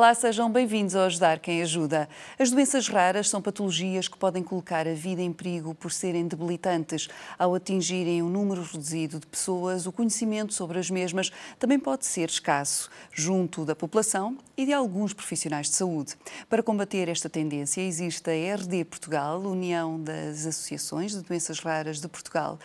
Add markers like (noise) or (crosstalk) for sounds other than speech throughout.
Olá, sejam bem-vindos ao Ajudar Quem Ajuda. As doenças raras são patologias que podem colocar a vida em perigo por serem debilitantes. Ao atingirem um número reduzido de pessoas, o conhecimento sobre as mesmas também pode ser escasso, junto da população e de alguns profissionais de saúde. Para combater esta tendência, existe a RD Portugal, União das Associações de Doenças Raras de Portugal.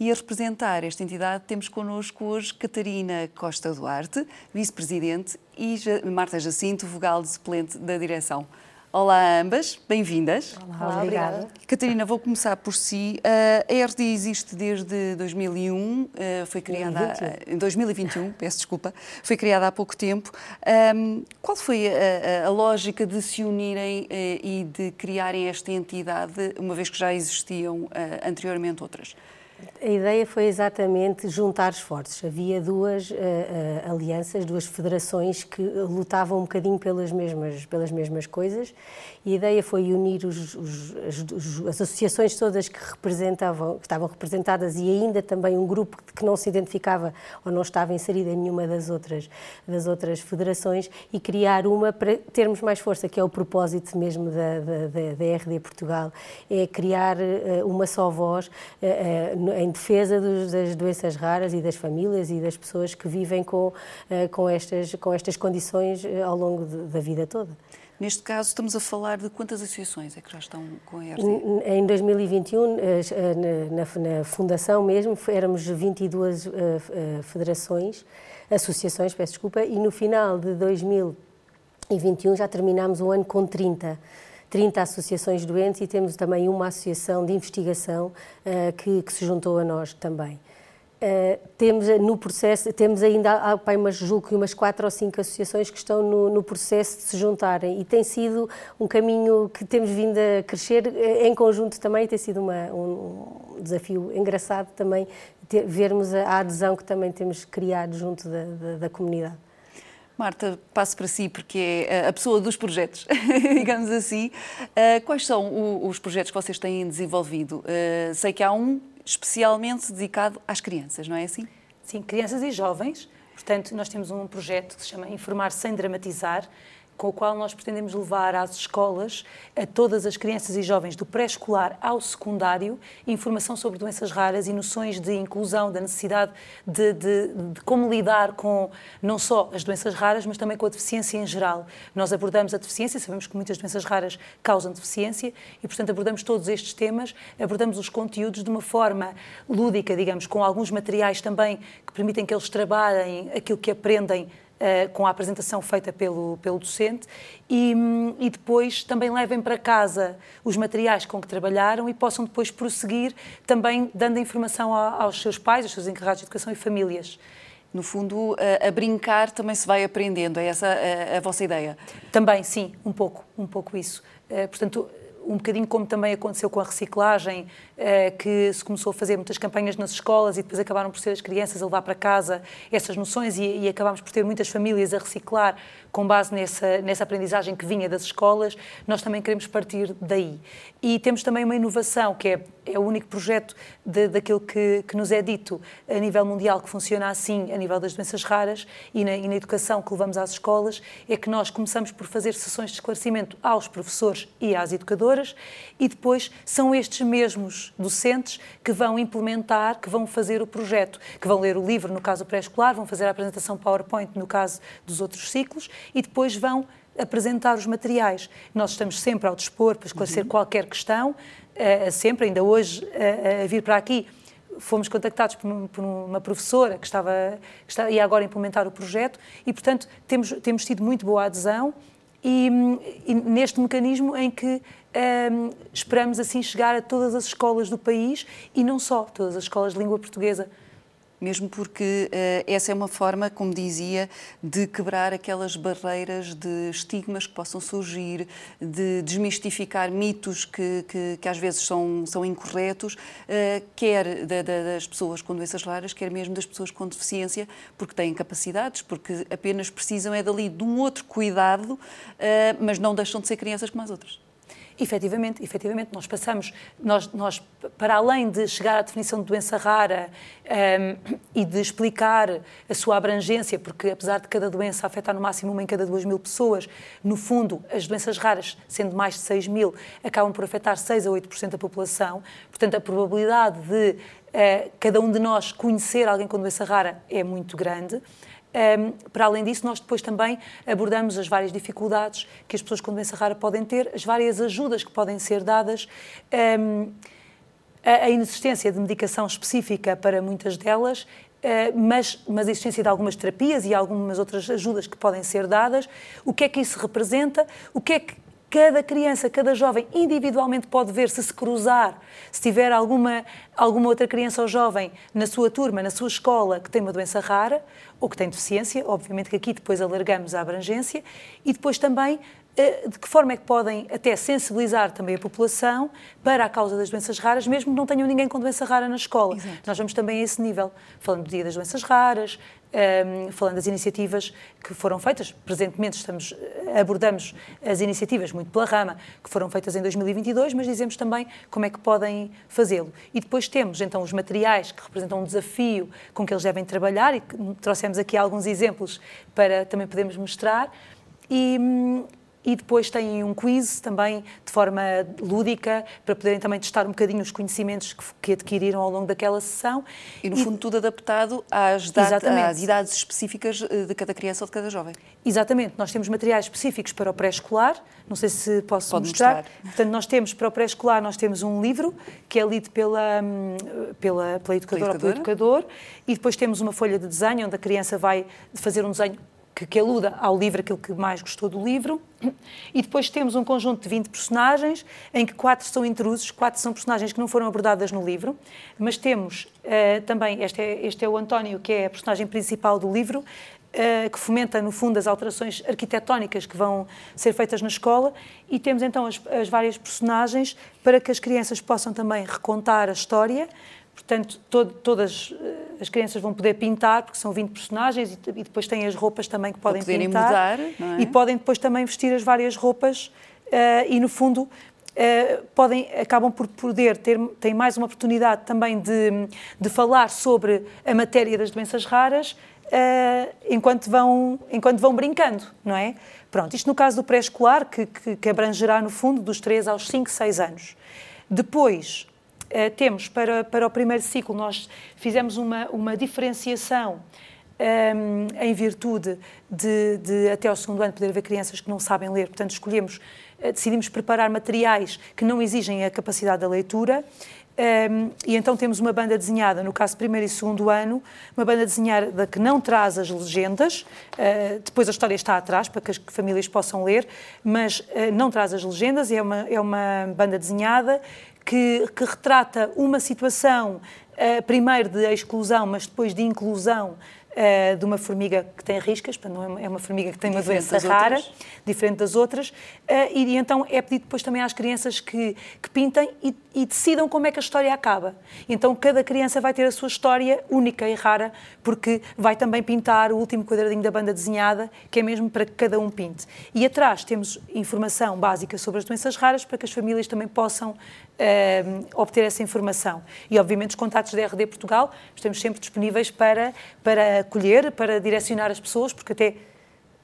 E a representar esta entidade temos connosco hoje Catarina Costa Duarte, vice-presidente e Marta Jacinto, vogal de suplente da direção. Olá a ambas, bem-vindas. Olá, obrigada. Catarina, vou começar por si. A RD existe desde 2001, foi criada 2021. em 2021, peço desculpa, foi criada há pouco tempo. Qual foi a, a, a lógica de se unirem e de criarem esta entidade, uma vez que já existiam anteriormente outras? A ideia foi exatamente juntar esforços. Havia duas uh, uh, alianças, duas federações que lutavam um bocadinho pelas mesmas, pelas mesmas coisas e a ideia foi unir os, os, as, as, associações todas que representavam, que estavam representadas e ainda também um grupo que não se identificava ou não estava inserido em nenhuma das outras, das outras federações e criar uma para termos mais força, que é o propósito mesmo da, da, da, da RD Portugal, é criar uh, uma só voz em defesa dos, das doenças raras e das famílias e das pessoas que vivem com, com, estas, com estas condições ao longo de, da vida toda. Neste caso, estamos a falar de quantas associações é que já estão com a ERD? Em 2021, eh, na, na fundação mesmo, éramos 22 uh, uh, federações, associações, peço desculpa, e no final de 2021 já terminámos o ano com 30. 30 associações doentes e temos também uma associação de investigação uh, que, que se juntou a nós também. Uh, temos no processo, temos ainda, pai, mas julgo que umas quatro ou cinco associações que estão no, no, processo de se juntarem e tem sido um caminho que temos vindo a crescer uh, em conjunto também, tem sido uma, um desafio engraçado também ter, vermos a, a, adesão que também temos criado junto da, da, da comunidade. Marta, passo para si, porque é a pessoa dos projetos, (laughs) digamos assim. Uh, quais são os projetos que vocês têm desenvolvido? sei que há um especialmente dedicado às crianças, não é assim? Sim, crianças e jovens. Portanto, nós temos um projeto que se chama Informar Sem Dramatizar, com o qual nós pretendemos levar às escolas, a todas as crianças e jovens do pré-escolar ao secundário, informação sobre doenças raras e noções de inclusão, da necessidade de, de, de, como lidar com não só as doenças raras, mas também com a deficiência em geral. Nós abordamos a deficiência, sabemos que muitas doenças raras causam deficiência e, portanto, abordamos todos estes temas, abordamos os conteúdos de uma forma lúdica, digamos, com alguns materiais também que permitem que eles trabalhem aquilo que aprendem com a apresentação feita pelo, pelo docente e, e, depois também levem para casa os materiais com que trabalharam e possam depois prosseguir também dando informação a, aos seus pais, aos seus encarregados de educação e famílias. No fundo, a, a brincar também se vai aprendendo, é essa a, a, vossa ideia? Também, sim, um pouco, um pouco isso. Uh, portanto, um bocadinho como também aconteceu com a reciclagem, eh, que se começou a fazer muitas campanhas nas escolas e depois acabaram por ser as crianças a levar para casa essas noções e, e acabámos por ter muitas famílias a reciclar com base nessa, nessa aprendizagem que vinha das escolas, nós também queremos partir daí. E temos também uma inovação, que é, é o único projeto de, daquilo que, que nos é dito a nível mundial que funciona assim, a nível das doenças raras e na, e na educação que levamos às escolas, é que nós começamos por fazer sessões de esclarecimento aos professores e às educadoras e depois são estes mesmos docentes que vão implementar, que vão fazer o projeto, que vão ler o livro no caso pré-escolar, vão fazer a apresentação PowerPoint no caso dos outros ciclos e depois vão apresentar os materiais. Nós estamos sempre ao dispor para esclarecer uhum. qualquer questão, uh, sempre, ainda hoje, uh, a vir para aqui. Fomos contactados por, por uma professora que estava, que estava, ia agora implementar o projeto e, portanto, temos, temos tido muito boa adesão e, e neste mecanismo em que um, ehm, esperamos assim chegar a todas as escolas do país e não só, todas as escolas de língua portuguesa mesmo porque uh, essa é uma forma, como dizia, de quebrar aquelas barreiras de estigmas que possam surgir, de desmistificar mitos que, que, que às vezes são, são incorretos, uh, quer da, da, das pessoas com doenças raras, quer mesmo das pessoas com deficiência, porque têm capacidades, porque apenas precisam é dali de um outro cuidado, uh, mas não deixam de ser crianças como as outras. Efetivamente, efetivamente, nós passamos, nós, nós, para além de chegar à definição de doença rara um, e de explicar a sua abrangência, porque apesar de cada doença afetar no máximo uma em cada duas mil pessoas, no fundo, as doenças raras, sendo mais de 6 mil, acabam por afetar 6 a 8% da população, portanto, a probabilidade de uh, cada um de nós conhecer alguém com doença rara é muito grande. Um, para além disso, nós depois também abordamos as várias dificuldades que as pessoas com doença rara podem ter, as várias ajudas que podem ser dadas, um, a, a, inexistência de medicação específica para muitas delas, uh, mas, mas a existência de algumas terapias e algumas outras ajudas que podem ser dadas. O que é que isso representa? O que é que cada criança, cada jovem individualmente pode ver se se cruzar, se tiver alguma, alguma outra criança ou jovem na sua turma, na sua escola, que tem uma doença rara ou que tem deficiência, obviamente que aqui depois alargamos a abrangência, e depois também eh, de que forma é que podem até sensibilizar também a população para a causa das doenças raras, mesmo que não tenham ninguém com doença rara na escola. Exato. Nós vamos também a esse nível, falando do Dia das Doenças Raras, um, falando das iniciativas que foram feitas. Presentemente estamos, abordamos as iniciativas muito pela rama, que foram feitas em 2022, mas dizemos também como é que podem fazê-lo. E depois temos então os materiais que representam um desafio com que eles devem trabalhar e trouxemos aqui alguns exemplos para também podermos mostrar. E, hum, e depois têm um quiz também de forma lúdica para poderem também testar um bocadinho os conhecimentos que, que adquiriram ao longo daquela sessão. E no e, fundo tudo adaptado às, às, idades específicas eh, de cada criança ou de cada jovem. Exatamente, nós temos materiais específicos para o pré-escolar, não sei se posso Pode mostrar. mostrar. Portanto, nós temos para o pré-escolar, nós temos um livro que é lido pela, hum, pela, pela educadora ou pelo educador e depois temos uma folha de desenho onde a criança vai fazer um desenho que, que aluda ao livro, aquilo que mais gostou do livro. E depois temos um conjunto de 20 personagens, em que quatro são intrusos, quatro são personagens que não foram abordadas no livro, mas temos uh, também, este é, este é o António, que é a personagem principal do livro, Uh, que fomenta, no fundo, as alterações arquitetónicas que vão ser feitas na escola, e temos então as, as, várias personagens para que as crianças possam também recontar a história, Portanto, todo, todas eh, as crianças vão poder pintar, porque são 20 personagens, e, e depois têm as roupas também que podem pintar. Mudar, é? E podem depois também vestir as várias roupas uh, e, no fundo, uh, podem, acabam por poder ter têm mais uma oportunidade também de, de falar sobre a matéria das doenças raras uh, enquanto, vão, enquanto vão brincando, não é? Pronto, isto no caso do pré-escolar, que, que, que abrangerá, no fundo, dos 3 aos 5, 6 anos. Depois, eh, temos para, para o primeiro ciclo, nós fizemos uma, uma diferenciação um, ehm, em virtude de, de, até ao segundo ano, poder haver crianças que não sabem ler, portanto, escolhemos, eh, decidimos preparar materiais que não exigem a capacidade da leitura. Um, ehm, e então temos uma banda desenhada, no caso primeiro e segundo ano, uma banda desenhada que não traz as legendas, uh, depois a história está atrás para que as famílias possam ler, mas uh, não traz as legendas, é uma, é uma banda desenhada que, que retrata uma situação, uh, primeiro de exclusão, mas depois de inclusão uh, de uma formiga que tem riscas, não é, é uma formiga que tem uma doença rara, outras. diferente das outras, uh, e, e, então é pedido depois também às crianças que, que pintem e, e, decidam como é que a história acaba. Então cada criança vai ter a sua história única e rara, porque vai também pintar o último quadradinho da banda desenhada, que é mesmo para que cada um pinte. E atrás temos informação básica sobre as doenças raras para que as famílias também possam uh, obter essa informação. E, obviamente, os contatos da RD Portugal estamos sempre disponíveis para, para acolher, para direcionar as pessoas, porque até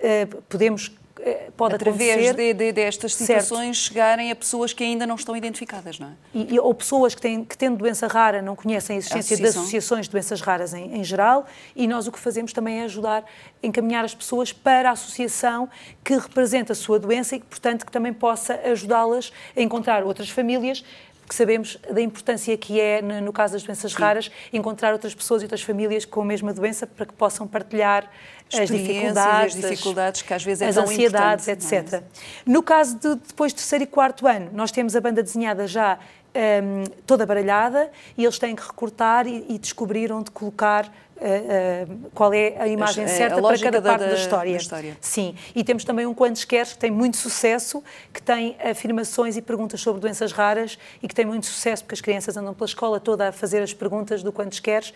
uh, podemos eh, pode Através de, de, destas situações certo. chegarem a pessoas que ainda não estão identificadas, não é? E, ou pessoas que, têm, que tendo doença rara não conhecem a existência a de associações de doenças raras em, em, geral e nós o que fazemos também é ajudar, encaminhar as pessoas para a associação que representa a sua doença e que, portanto, que também possa ajudá-las a encontrar outras famílias que sabemos da importância que é, no caso das doenças Sim. raras, encontrar outras pessoas e outras famílias com a mesma doença para que possam partilhar as dificuldades, as dificuldades que às vezes é as ansiedades, etc. É? No caso de depois terceiro e quarto ano, nós temos a banda desenhada já um, toda baralhada e eles têm que recortar e, e descobrir onde colocar Uh, uh, qual é a imagem a, certa a para cada parte da, da, história. da, história. Sim, e temos também um Quantos Queres que tem muito sucesso, que tem afirmações e perguntas sobre doenças raras e que tem muito sucesso porque as crianças andam pela escola toda a fazer as perguntas do Quantos Queres uh,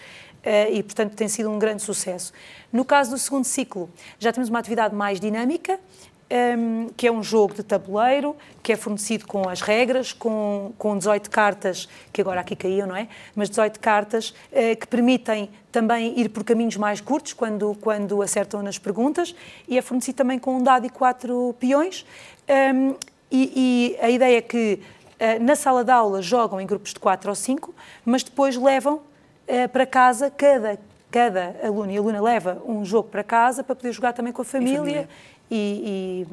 e, portanto, tem sido um grande sucesso. No caso do segundo ciclo, já temos uma atividade mais dinâmica, um, que é um jogo de tabuleiro, que é fornecido com as regras, com, com 18 cartas, que agora aqui caíam, não é? Mas 18 cartas uh, que permitem também ir por caminhos mais curtos quando, quando acertam nas perguntas, e é fornecido também com um dado e quatro peões. Um, e, e, a ideia é que uh, na sala de aula jogam em grupos de 4 ou 5, mas depois levam uh, para casa cada cada aluno e aluna leva um jogo para casa para poder jogar também com a família, família. E,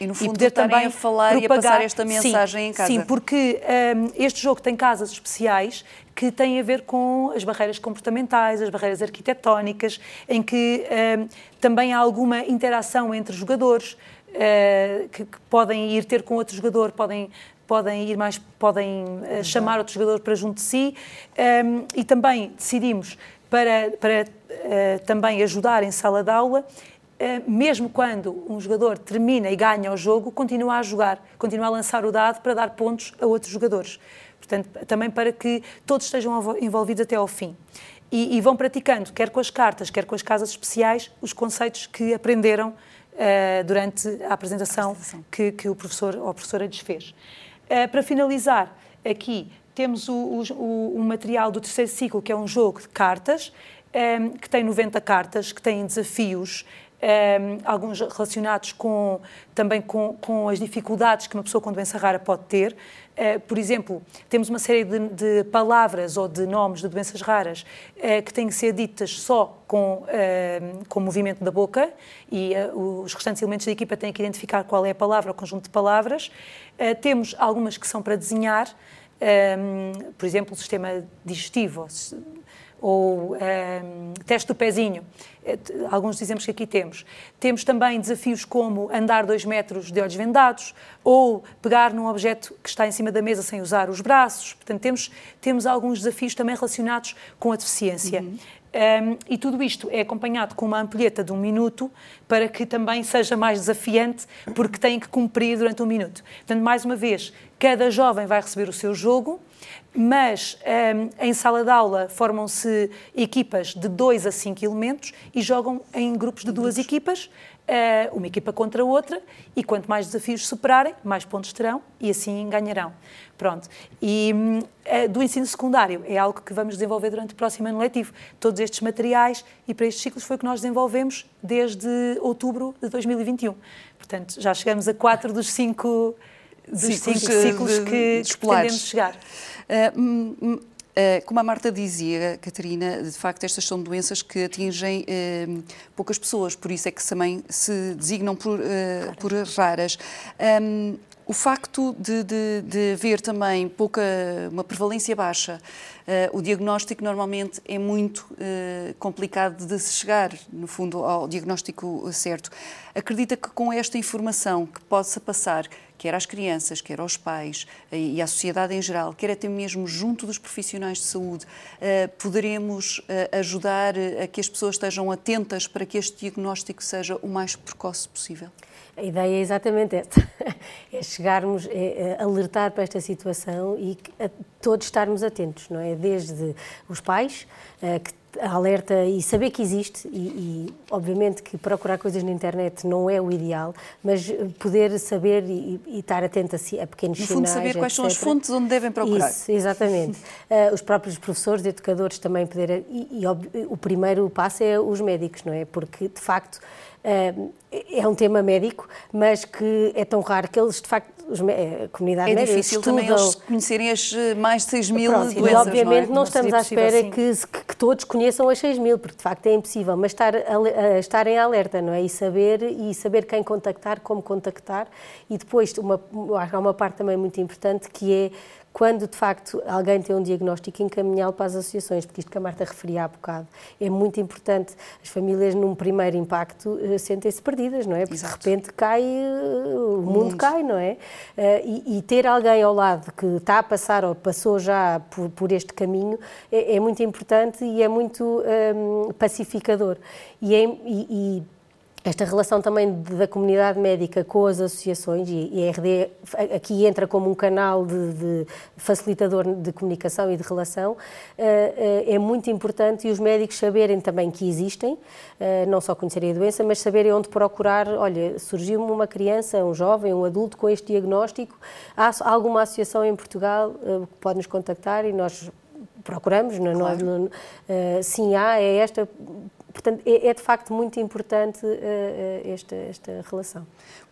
e, e, no fundo, e poder também a falar propagar. e a passar esta mensagem sim, em casa. Sim, porque um, este jogo tem casas especiais que têm a ver com as barreiras comportamentais, as barreiras arquitetónicas, em que um, também há alguma interação entre jogadores, uh, que, que, podem ir ter com outro jogador, podem podem ir mais, podem uh, chamar outro jogador para junto de si, um, e também decidimos para, para uh, também ajudar em sala de aula mesmo quando um jogador termina e ganha o jogo, continua a jogar, continua a lançar o dado para dar pontos a outros jogadores. Portanto, também para que todos estejam envolvidos até ao fim. E, e vão praticando, quer com as cartas, quer com as casas especiais, os conceitos que aprenderam uh, durante a apresentação, a apresentação. Que, que, o professor ou a professora lhes fez. Uh, para finalizar, aqui temos o, o, o, material do terceiro ciclo, que é um jogo de cartas, um, que tem 90 cartas, que tem desafios um, alguns relacionados com, também com, com, as dificuldades que uma pessoa com doença rara pode ter. Uh, por exemplo, temos uma série de, de, palavras ou de nomes de doenças raras uh, que têm que ser ditas só com, uh, com o movimento da boca e os restantes elementos da equipa têm que identificar qual é a palavra ou conjunto de palavras. temos algumas que são para desenhar, um, por exemplo, o sistema digestivo, ou um, teste do pezinho, eh, alguns exemplos que aqui temos. Temos também desafios como andar dois metros de olhos vendados ou pegar num objeto que está em cima da mesa sem usar os braços. Portanto, temos, temos alguns desafios também relacionados com a deficiência. Uhum. Um, e tudo isto é acompanhado com uma ampulheta de um minuto para que também seja mais desafiante, porque têm que cumprir durante um minuto. Portanto, mais uma vez, cada jovem vai receber o seu jogo, mas um, em sala de aula formam-se equipas de dois a cinco elementos e jogam em grupos de duas equipas, uh, uma equipa contra outra, e quanto mais desafios superarem, mais pontos terão e assim ganharão. Pronto. E uh, do ensino secundário é algo que vamos desenvolver durante o próximo ano letivo. Todos estes materiais e para estes ciclos foi o que nós desenvolvemos desde outubro de 2021. Portanto, já chegamos a quatro dos cinco, dos ciclos, ciclos que, que pretendemos chegar. Uh, como a Marta dizia, Catarina, de facto estas são doenças que atingem uh, poucas pessoas, por isso é que também se designam por, uh, por raras. Um, o facto de, de, de, haver também pouca, uma prevalência baixa, uh, o diagnóstico normalmente é muito complicado de se chegar, no fundo, ao diagnóstico certo. Acredita que com esta informação que possa passar, quer às crianças, quer aos pais uh, e à sociedade em geral, quer até mesmo junto dos profissionais de saúde, poderemos ajudar a que as pessoas estejam atentas para que este diagnóstico seja o mais precoce possível? A ideia é exatamente esta: (laughs) é chegarmos, é, é alertar para esta situação e todos estarmos atentos, não é? Desde os pais, que alerta e saber que existe e, e, obviamente que procurar coisas na internet não é o ideal, mas poder saber e, e estar atento a, a pequenos no sinais, fundo saber quais são as fontes onde devem procurar. Isso, exatamente. uh, (laughs) os próprios professores, educadores também poder e, e, o primeiro passo é os médicos, não é? Porque de facto é um tema médico, mas que é tão raro que eles, de facto, os, a comunidade é médica difícil estudam... também eles conhecerem as eh, mais de 6 mil Pronto, doenças, E obviamente não, é? não estamos à espera assim. que, que, todos conheçam as 6 mil, porque de facto é impossível, mas estar, a, estar em alerta, não é? E saber, e saber quem contactar, como contactar, e depois uma, há uma parte também muito importante que é quando de facto alguém tem um diagnóstico, encaminhá-lo para as associações, porque isto que a Marta referia há bocado é muito importante. As famílias, num primeiro impacto, eh, sentem-se perdidas, não é? Porque Exato. de repente cai, eh, o mundo, mundo, cai, não é? Eh, e, e, ter alguém ao lado que está a passar ou passou já por, por este caminho é, é, muito importante e é muito um, pacificador. E, é, e, e esta relação também da comunidade médica com as associações, e a RD aqui entra como um canal de, de facilitador de comunicação e de relação, eh, eh, é muito importante e os médicos saberem também que existem, eh, não só conhecerem a doença, mas saberem onde procurar. Olha, surgiu-me uma criança, um jovem, um adulto com este diagnóstico, há alguma associação em Portugal que pode nos contactar e nós procuramos, não, claro. sim há, é esta Portanto, é, é de facto muito importante uh, esta, esta relação.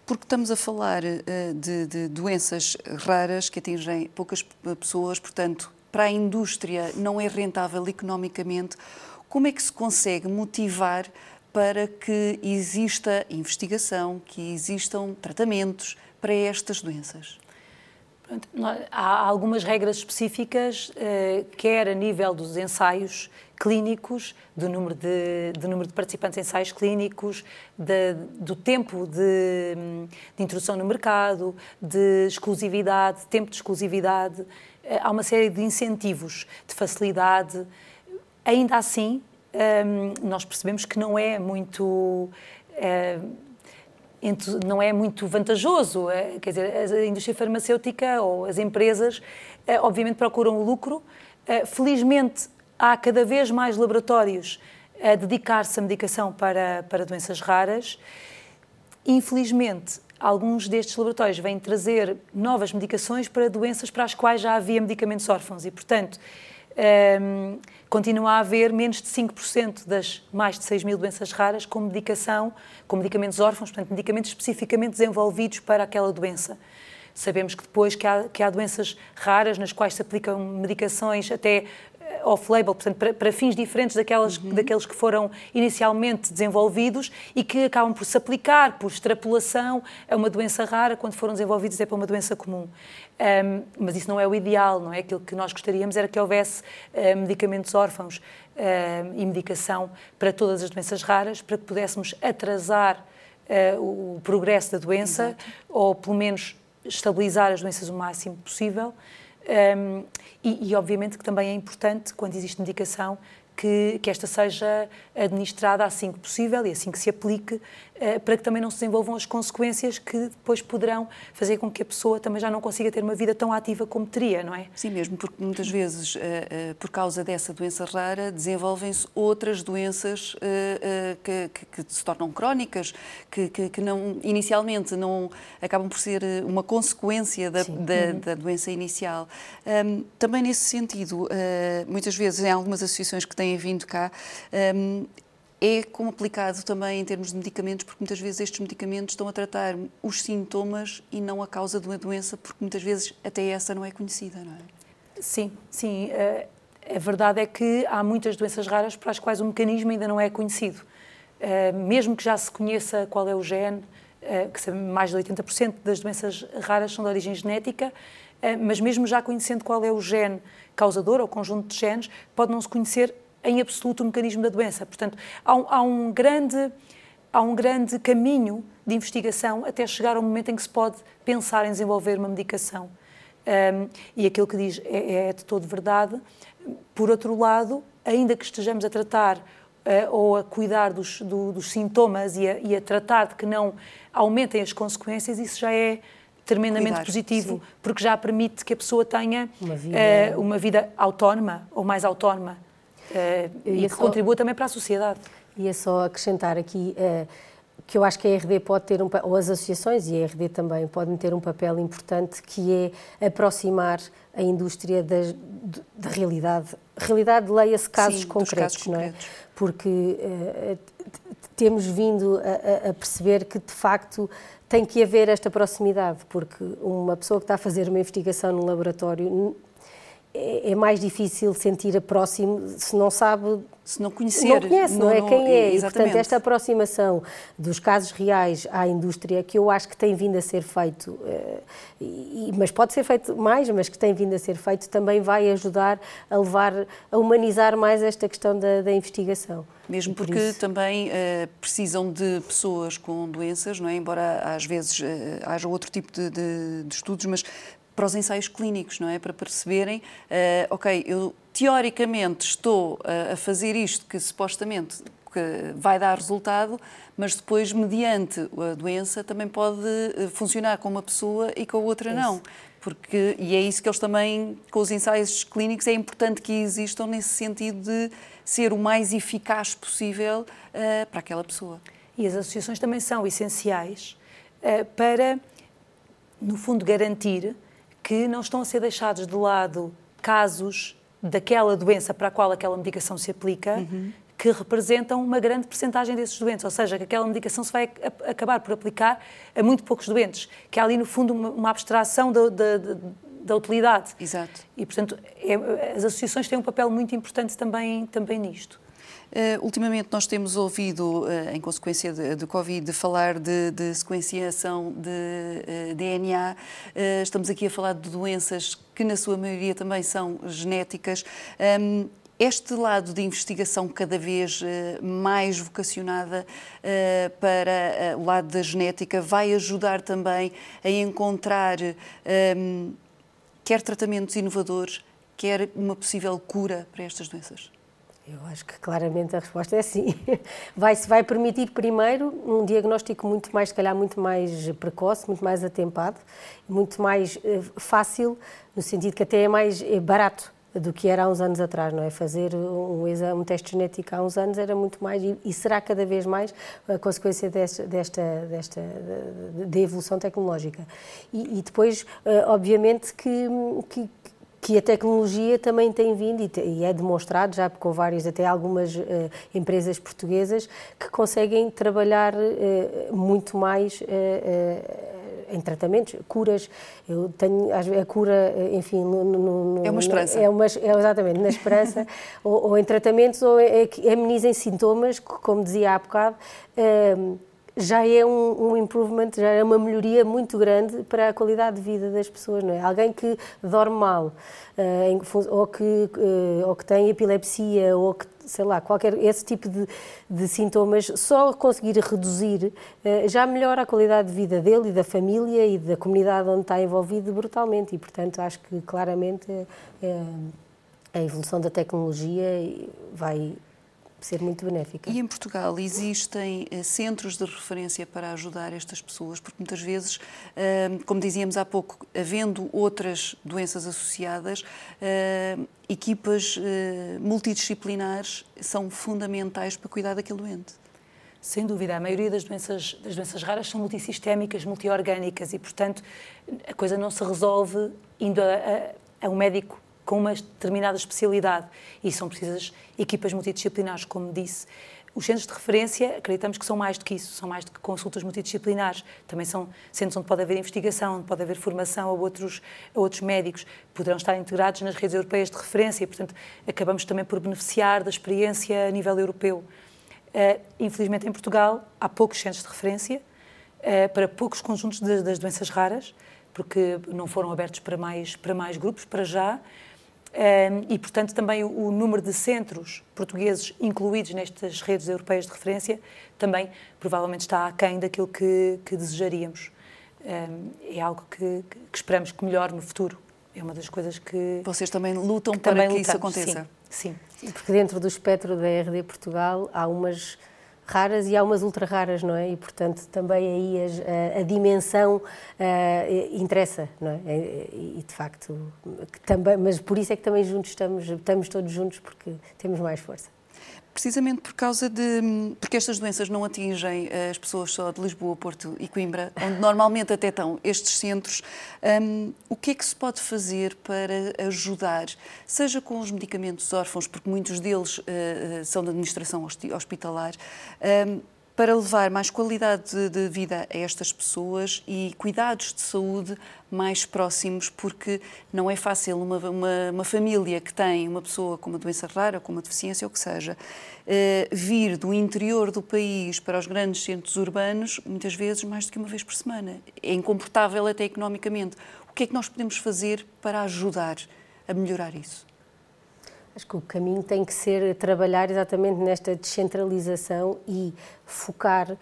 Porque estamos a falar uh, de, de doenças raras que atingem poucas pessoas, portanto, para a indústria não é rentável economicamente. Como é que se consegue motivar para que exista investigação, que existam tratamentos para estas doenças? Há algumas regras específicas, quer a nível dos ensaios, clínicos, do número de, do número de participantes em ensaios clínicos, de, do tempo de, de, introdução no mercado, de exclusividade, tempo de exclusividade. Eh, há uma série de incentivos, de facilidade. Ainda assim, ehm, nós percebemos que não é muito eh, não é muito vantajoso. Eh, quer dizer, a indústria farmacêutica ou as empresas, obviamente, procuram o lucro. Felizmente, há cada vez mais laboratórios a dedicar-se à medicação para, para doenças raras. Infelizmente, alguns destes laboratórios vêm trazer novas medicações para doenças para as quais já havia medicamentos órfãos e, portanto, um, continua a haver menos de 5% das mais de 6 mil doenças raras com medicação, com medicamentos órfãos, portanto, medicamentos especificamente desenvolvidos para aquela doença. Sabemos que depois que há, que há doenças raras nas quais se aplicam medicações até off-label, portanto, para, para, fins diferentes daquelas, uhum. daqueles que foram inicialmente desenvolvidos e que acabam por se aplicar por extrapolação a uma doença rara, quando foram desenvolvidos é para uma doença comum. Um, mas isso não é o ideal, não é? Aquilo que nós gostaríamos era que houvesse uh, medicamentos órfãos uh, e medicação para todas as doenças raras, para que pudéssemos atrasar uh, o progresso da doença Exato. ou, pelo menos, estabilizar as doenças o máximo possível. Um, e, e, obviamente, que também é importante, quando existe medicação, que, que, esta seja administrada assim que possível e assim que se aplique, eh, para que também não se desenvolvam as consequências que depois poderão fazer com que a pessoa também já não consiga ter uma vida tão ativa como teria, não é? Sim, mesmo, porque muitas vezes, eh, eh, por causa dessa doença rara, desenvolvem-se outras doenças que, que, que, se tornam crónicas, que, que, não, inicialmente não acabam por ser uma consequência da, da, uhum. da doença inicial. Também nesse sentido, muitas vezes em algumas associações que têm vindo cá, é como aplicado também em termos de medicamentos, porque muitas vezes estes medicamentos estão a tratar os sintomas e não a causa de uma doença, porque muitas vezes até essa não é conhecida, não é? Sim, sim. Eh, a verdade é que há muitas doenças raras para as quais o mecanismo ainda não é conhecido. Eh, mesmo que já se conheça qual é o gene, eh, que mais de 80% das doenças raras são de origem genética, mas mesmo já conhecendo qual é o gene causador ou conjunto de genes, pode não se conhecer em absoluto o mecanismo da doença. Portanto, há um, há um grande há um grande caminho de investigação até chegar ao momento em que se pode pensar em desenvolver uma medicação. Um, e aquilo que diz é, é, de todo verdade. Por outro lado, ainda que estejamos a tratar uh, ou a cuidar dos, do, dos sintomas e a, e a, tratar de que não aumentem as consequências, isso já é tremendamente cuidar, positivo, sim. porque já permite que a pessoa tenha uma vida, uh, uma vida autónoma ou mais autónoma. Uh, e que só, contribua também para a sociedade. Ia só acrescentar aqui uh, que eu acho que a RD pode ter um ou as associações e a RD também podem ter um papel importante que é aproximar a indústria da, da realidade. Realidade leia-se casos Sim, concretos, casos não é? Concretos. Porque uh, temos vindo a, a, perceber que de facto tem que haver esta proximidade, porque uma pessoa que está a fazer uma investigação no laboratório é, é mais difícil sentir a próximo se não sabe se não conhecer não conhece não, não é quem é exatamente. e portanto esta aproximação dos casos reais à indústria que eu acho que tem vindo a ser feito eh, mas pode ser feito mais mas que tem vindo a ser feito também vai ajudar a levar a humanizar mais esta questão da, da investigação mesmo porque também uh, precisam de pessoas com doenças, não é? Embora às vezes uh, haja outro tipo de, de, de estudos, mas para os ensaios clínicos, não é? Para perceberem, uh, ok, eu teoricamente estou a, a fazer isto que supostamente porque vai dar resultado, mas depois, mediante a doença, também pode eh, funcionar com uma pessoa e com a outra isso. não. Porque, e é isso que eles também, com os ensaios clínicos, é importante que existam nesse sentido de ser o mais eficaz possível uh, para aquela pessoa. E as associações também são essenciais uh, para, no fundo, garantir que não estão a ser deixados de lado casos daquela doença para a qual aquela medicação se aplica, uhum. que representam uma grande percentagem desses doentes, ou seja, que aquela medicação se vai acabar por aplicar a muito poucos doentes, que há ali, no fundo, uma, uma abstração da, da, da, utilidade. Exato. E, portanto, é, as associações têm um papel muito importante também, também nisto. Uh, ultimamente nós temos ouvido, uh, em consequência do Covid, de falar de, de sequenciação de uh, eh, DNA. estamos aqui a falar de doenças que, na sua maioria, também são genéticas. Um, este lado de investigação cada vez mais vocacionada para o lado da genética vai ajudar também a encontrar um, quer tratamentos inovadores, quer uma possível cura para estas doenças? Eu acho que claramente a resposta é sim. (laughs) Vai, vai permitir primeiro um diagnóstico muito mais, se calhar, muito mais precoce, muito mais atempado, muito mais eh, fácil, no sentido que até é mais é barato do que era há uns anos atrás, não é? Fazer um, exame, um teste genético há uns anos era muito mais e, será cada vez mais a consequência desta, desta, desta da evolução tecnológica. E, e depois, eh, obviamente, que, que que a tecnologia também tem vindo e, te, e é demonstrado já com várias, até algumas uh, empresas portuguesas que conseguem trabalhar uh, muito mais uh, em tratamentos, curas. Eu tenho a cura, enfim, no, no, é uma esperança. É, uma, é exatamente na esperança, (laughs) ou, ou, em tratamentos ou é, que amenizem sintomas, como dizia há bocado já é um, um, improvement, já é uma melhoria muito grande para a qualidade de vida das pessoas, não é? Alguém que dorme mal, uh, ou, que, uh, ou que tem epilepsia, ou que, sei lá, qualquer esse tipo de, de sintomas, só conseguir reduzir uh, já melhora a qualidade de vida dele e da família e da comunidade onde está envolvido brutalmente e, portanto, acho que claramente a evolução da tecnologia vai ser muito benéfica. E em Portugal existem uh, centros de referência para ajudar estas pessoas, porque muitas vezes, uh, como dizíamos há pouco, havendo outras doenças associadas, uh, equipas multidisciplinares são fundamentais para cuidar daquele doente. Sem dúvida, a maioria das doenças, das doenças raras são multissistémicas, multiorgânicas e, portanto, a coisa não se resolve indo a, a, a um médico com uma determinada especialidade e são precisas equipas multidisciplinares, como disse. Os centros de referência, acreditamos que são mais do que isso, são mais do que consultas multidisciplinares. Também são centros onde pode haver investigação, onde pode haver formação a outros, a outros médicos. Poderão estar integrados nas redes europeias de referência e, portanto, acabamos também por beneficiar da experiência a nível europeu. Uh, infelizmente, em Portugal, há poucos centros de referência uh, para poucos conjuntos de, das doenças raras, porque não foram abertos para mais, para mais grupos, para já e, portanto, também o, número de centros portugueses incluídos nestas redes europeias de referência também provavelmente está aquém daquilo que, que desejaríamos. é algo que, que, esperamos que melhore no futuro. É uma das coisas que. Vocês também lutam para também que lutamos, isso aconteça. Sim, sim. Porque dentro do espectro da RD Portugal há umas raras e há umas ultra raras, não é? E portanto também aí a, a dimensão uh, interessa, não é? E, de facto, também, mas por isso é que também juntos estamos, estamos todos juntos porque temos mais força precisamente por causa de. porque estas doenças não atingem eh, as pessoas só de Lisboa, Porto e Coimbra, onde normalmente até estão estes centros. Um, o que é que se pode fazer para ajudar, seja com os medicamentos órfãos, porque muitos deles uh, são de administração hospitalar, um, para levar mais qualidade de vida a estas pessoas e cuidados de saúde mais próximos, porque não é fácil uma, uma, uma família que tem uma pessoa com uma doença rara, com uma deficiência ou que seja, uh, vir do interior do país para os grandes centros urbanos, muitas vezes mais do que uma vez por semana. É incomportável até economicamente. O que é que nós podemos fazer para ajudar a melhorar isso? Acho que o caminho tem que ser trabalhar exatamente nesta descentralização e focar uh,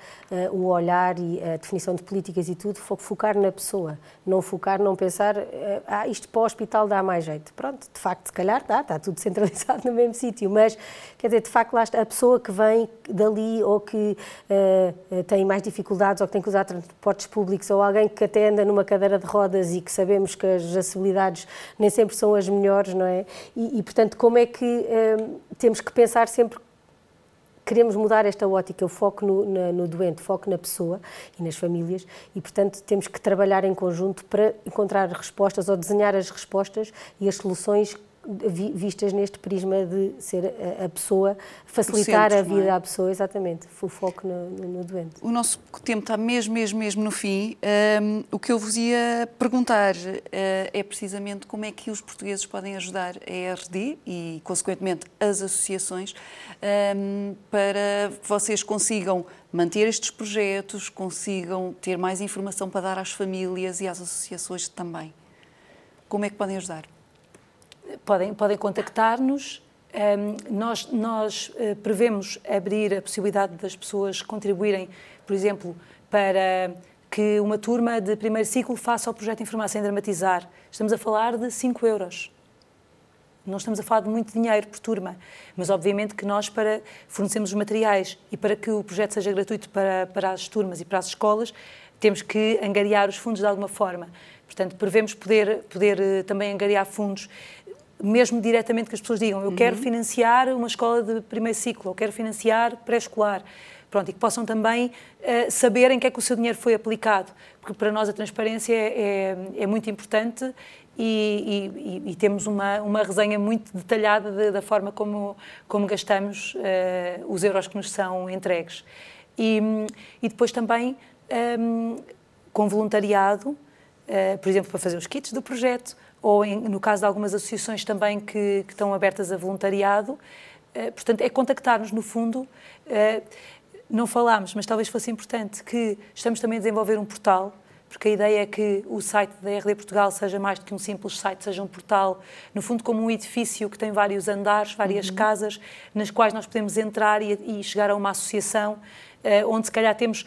o olhar e a definição de políticas e tudo, focar na pessoa, não focar, não pensar, uh, ah, isto para o hospital dá mais jeito. Pronto, de facto, se calhar dá, está tudo (laughs) centralizado no mesmo sítio, mas, quer dizer, de facto, lá está, a pessoa que vem dali ou que uh, tem mais dificuldades ou que tem que usar transportes públicos ou alguém que até anda numa cadeira de rodas e que sabemos que as acessibilidades nem sempre são as melhores, não é? E, e portanto, como é que temos que pensar sempre queremos mudar esta ótica, o foco no, na, no, doente, foco na pessoa e nas famílias, e portanto temos que trabalhar em conjunto para encontrar respostas ou desenhar as respostas e as soluções vistas neste prisma de ser a, pessoa, facilitar centro, a vida é? à pessoa, exatamente, o foco no, no, no, doente. O nosso tempo está mesmo, mesmo, mesmo no fim. Um, o que eu vos ia perguntar uh, é precisamente como é que os portugueses podem ajudar a RD e, consequentemente, as associações um, para vocês consigam manter estes projetos, consigam ter mais informação para dar às famílias e às associações também. Como é que podem ajudar? Podem, podem contactar-nos. Um, nós nós uh, prevemos abrir a possibilidade das pessoas contribuírem, por exemplo, para que uma turma de primeiro ciclo faça o projeto informação em dramatizar. Estamos a falar de 5 euros. Não estamos a falar de muito dinheiro por turma, mas obviamente que nós, para fornecermos os materiais e para que o projeto seja gratuito para, para as turmas e para as escolas, temos que angariar os fundos de alguma forma. Portanto, prevemos poder, poder eh, também angariar fundos mesmo diretamente que as pessoas digam, eu uhum. quero financiar uma escola de primeiro ciclo, ou quero financiar pré-escolar. Pronto, e que possam também uh, saber em que é que o seu dinheiro foi aplicado, porque para nós a transparência é, é, é muito importante e, e, e, temos uma, uma resenha muito detalhada de, da forma como, como gastamos uh, os euros que nos são entregues. E, e depois também um, com voluntariado, uh, por exemplo, para fazer os kits do projeto, ou em, no caso de algumas associações também que, que estão abertas a voluntariado. Uh, portanto, é contactar-nos, no fundo. Uh, não falámos, mas talvez fosse importante, que estamos também a desenvolver um portal, porque a ideia é que o site da RD Portugal seja mais do que um simples site, seja um portal, no fundo como um edifício que tem vários andares, várias uhum. casas, nas quais nós podemos entrar e, e chegar a uma associação, uh, onde se calhar temos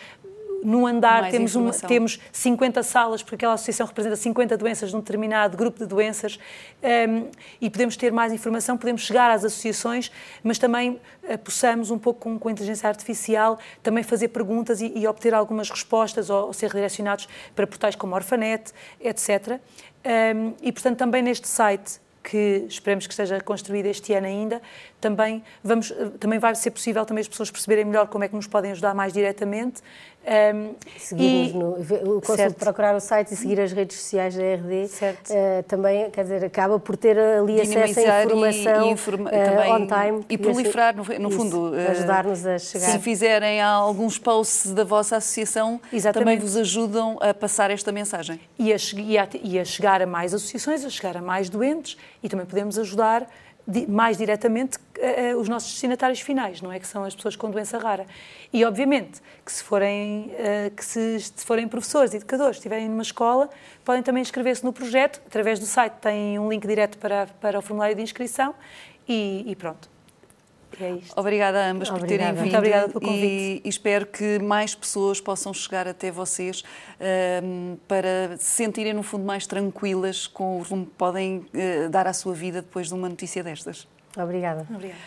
num andar temos, uma, temos 50 salas, porque aquela associação representa 50 doenças num determinado grupo de doenças, um, e podemos ter mais informação, podemos chegar às associações, mas também uh, possamos, um pouco com, com, a inteligência artificial, também fazer perguntas e, e obter algumas respostas ou, ou, ser redirecionados para portais como Orfanet, etc. Um, e, portanto, também neste site que esperemos que esteja construído este ano ainda, também, vamos, também vai ser possível também as pessoas perceberem melhor como é que nos podem ajudar mais diretamente. Um, seguir no, procurar o site e seguir as redes sociais da RD uh, também, quer dizer, acaba por ter ali acesso à informação e, e informa uh, on time. E proliferar, no, no fundo, uh, ajudar-nos a chegar. Se fizerem alguns posts da vossa associação, Exatamente. também vos ajudam a passar esta mensagem. E a, e, a, e a chegar a mais associações, a chegar a mais doentes e também podemos ajudar mais diretamente uh, os nossos destinatários finais, não é? Que são as pessoas com doença rara. E, obviamente, que se forem, uh, que se, se, forem professores, educadores, estiverem numa escola, podem também inscrever-se no projeto. Através do site tem um link direto para, para o formulário de inscrição e, e pronto. É obrigada a ambas obrigada. por terem vindo. Muito obrigada pelo convite. E, e, espero que mais pessoas possam chegar até vocês ehm, para se sentirem, no fundo, mais tranquilas com o rumo que podem uh, dar à sua vida depois de uma notícia destas. Obrigada. Obrigada.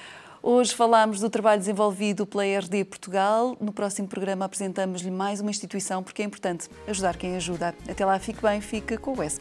Hoje falámos do trabalho desenvolvido pela RD Portugal. No próximo programa apresentamos-lhe mais uma instituição, porque é importante ajudar quem ajuda. Até lá, fique bem, fique com o S.